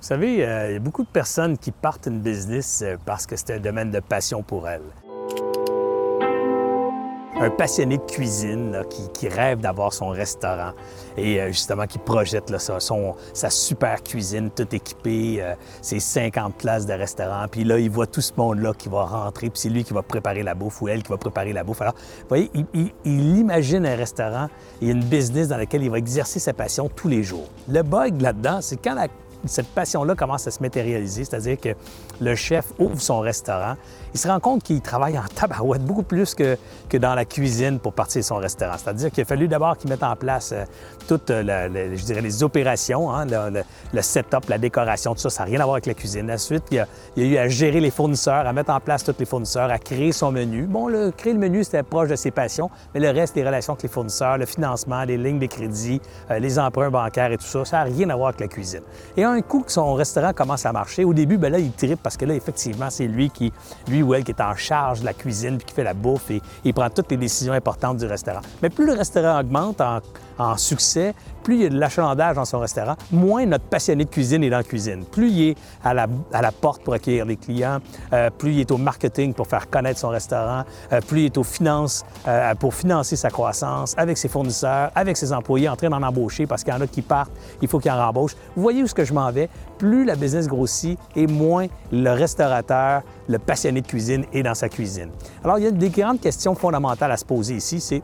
Vous savez, euh, il y a beaucoup de personnes qui partent une business euh, parce que c'est un domaine de passion pour elles. Un passionné de cuisine qui, rêve d'avoir son restaurant et euh, justement qui projette sa, super cuisine, tout équipée, ses 50 places de restaurant. Puis là, il voit tout ce monde-là qui va rentrer, puis c'est lui qui va préparer la bouffe ou elle qui va préparer la bouffe. Alors, vous voyez, il, il- il imagine un restaurant et une business dans laquelle il va exercer sa passion tous les jours. Le bug là-dedans, c'est quand la cette passion-là commence à se matérialiser, c'est-à-dire que le chef ouvre son restaurant, il se rend compte qu'il travaille en tabarouette beaucoup plus que, que dans la cuisine pour partir son restaurant. C'est-à-dire qu'il a fallu d'abord qu'il mette en place euh, toutes euh, les opérations, hein, le, le- setup, la décoration, tout ça, ça n'a rien à voir avec la cuisine. Ensuite, il a, il a eu à gérer les fournisseurs, à mettre en place tous les fournisseurs, à créer son menu. Bon, le, créer le menu, c'était proche de ses passions, mais le reste, les relations avec les fournisseurs, le financement, les lignes de crédit, euh, les emprunts bancaires et tout ça, ça n'a rien à voir avec la cuisine. Un coup que son restaurant commence à marcher, au début, ben là, il tripe parce que là, effectivement, c'est lui qui, lui ou elle qui est en charge de la cuisine puis qui fait la bouffe et il prend toutes les décisions importantes du restaurant. Mais plus le restaurant augmente en, succès, plus il y a de l'achalandage dans son restaurant, moins notre passionné de cuisine est dans la cuisine. Plus il est à la, à la porte pour accueillir les clients, euh, plus il est au marketing pour faire connaître son restaurant, euh, plus il est aux finances euh, pour financer sa croissance avec ses fournisseurs, avec ses employés en train d'en embaucher parce qu'il y en a qui partent, il faut qu'il en rembauche. Vous voyez où est-ce que je Plus la business grossit et moins le restaurateur, le passionné de cuisine est dans sa cuisine. Alors, il y a des grandes questions fondamentales à se poser ici, c'est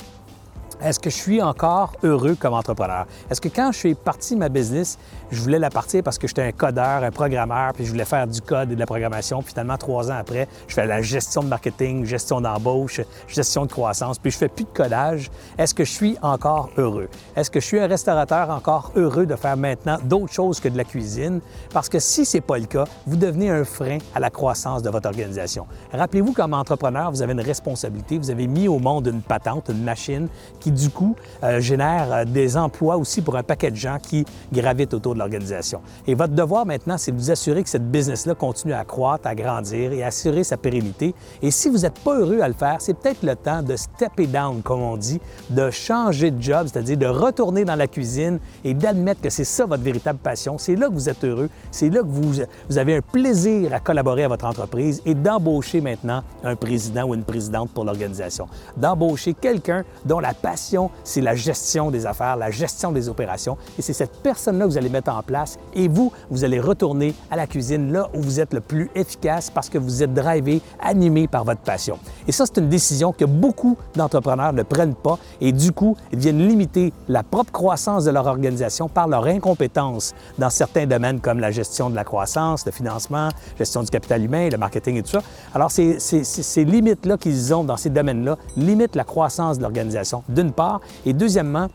est-ce que je suis encore heureux comme entrepreneur? Est-ce que quand je suis parti de ma business, je voulais la partir parce que j'étais un codeur, un programmeur, puis je voulais faire du code et de la programmation. Puis finalement, trois ans après, je fais la gestion de marketing, gestion d'embauche, gestion de croissance, puis je fais plus de codage. Est-ce que je suis encore heureux? Est-ce que je suis un restaurateur encore heureux de faire maintenant d'autres choses que de la cuisine? Parce que si c'est pas le cas, vous devenez un frein à la croissance de votre organisation. Rappelez-vous, comme entrepreneur, vous avez une responsabilité. Vous avez mis au monde une patente, une machine du coup, euh, génère euh, des emplois aussi pour un paquet de gens qui gravitent autour de l'organisation. Et votre devoir maintenant, c'est de vous assurer que cette business-là continue à croître, à grandir et à assurer sa pérennité. Et si vous n'êtes pas heureux à le faire, c'est peut-être le temps de stepper down, comme on dit, de changer de job, c'est-à-dire de retourner dans la cuisine et d'admettre que c'est ça votre véritable passion. C'est là que vous êtes heureux, c'est là que vous, vous avez un plaisir à collaborer à votre entreprise et d'embaucher maintenant un président ou une présidente pour l'organisation. D'embaucher quelqu'un dont la passion, c'est la gestion des affaires, la gestion des opérations. Et c'est cette personne-là que vous allez mettre en place. Et vous, vous allez retourner à la cuisine là où vous êtes le plus efficace parce que vous êtes drivé, animé par votre passion. Et ça, c'est une décision que beaucoup d'entrepreneurs ne prennent pas et du coup, ils viennent limiter la propre croissance de leur organisation par leur incompétence dans certains domaines comme la gestion de la croissance, le financement, gestion du capital humain, le marketing et tout ça. Alors, ces, limites-là qu'ils ont dans ces domaines-là limitent la croissance de l'organisation, d'une part, et deuxièmement,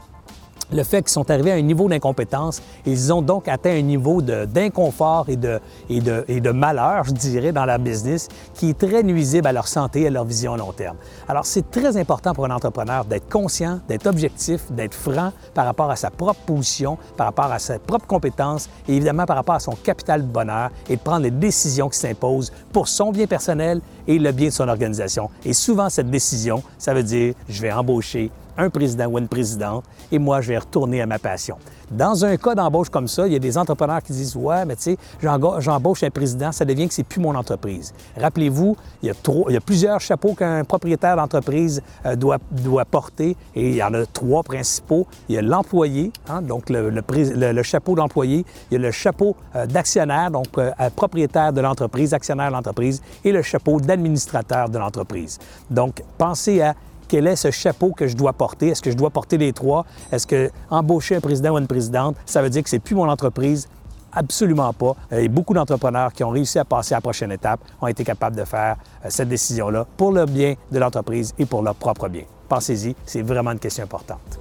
le fait qu'ils sont arrivés à un niveau d'incompétence, ils ont donc atteint un niveau d'inconfort et de malheur, je dirais, dans leur business, qui est très nuisible à leur santé et à leur vision à long terme. Alors, c'est très important pour un entrepreneur d'être conscient, d'être objectif, d'être franc par rapport à sa propre position, par rapport à ses propres compétences et évidemment par rapport à son capital de bonheur et de prendre les décisions qui s'imposent pour son bien personnel et le bien de son organisation. Et souvent, cette décision, ça veut dire, je vais embaucher un président ou une présidente et moi, je vais retourner à ma passion. Dans un cas d'embauche comme ça, il y a des entrepreneurs qui disent Ouais, mais tu sais, j'embauche un président, ça devient que c'est plus mon entreprise. Rappelez-vous, il y a, plusieurs chapeaux qu'un propriétaire d'entreprise euh, doit, porter et il y en a trois principaux. Il y a l'employé, hein, donc le, chapeau de l'employé, il y a le chapeau euh, d'actionnaire, donc euh, propriétaire de l'entreprise, actionnaire de l'entreprise, et le chapeau de l'entreprise. Donc, pensez à quel est ce chapeau que je dois porter? Est-ce que je dois porter les trois? Est-ce que embaucher un président ou une présidente, ça veut dire que c'est plus mon entreprise? Absolument pas. Euh, Et beaucoup d'entrepreneurs qui ont réussi à passer à la prochaine étape ont été capables de faire euh, cette décision-là pour le bien de l'entreprise et pour leur propre bien. Pensez-y, c'est vraiment une question importante.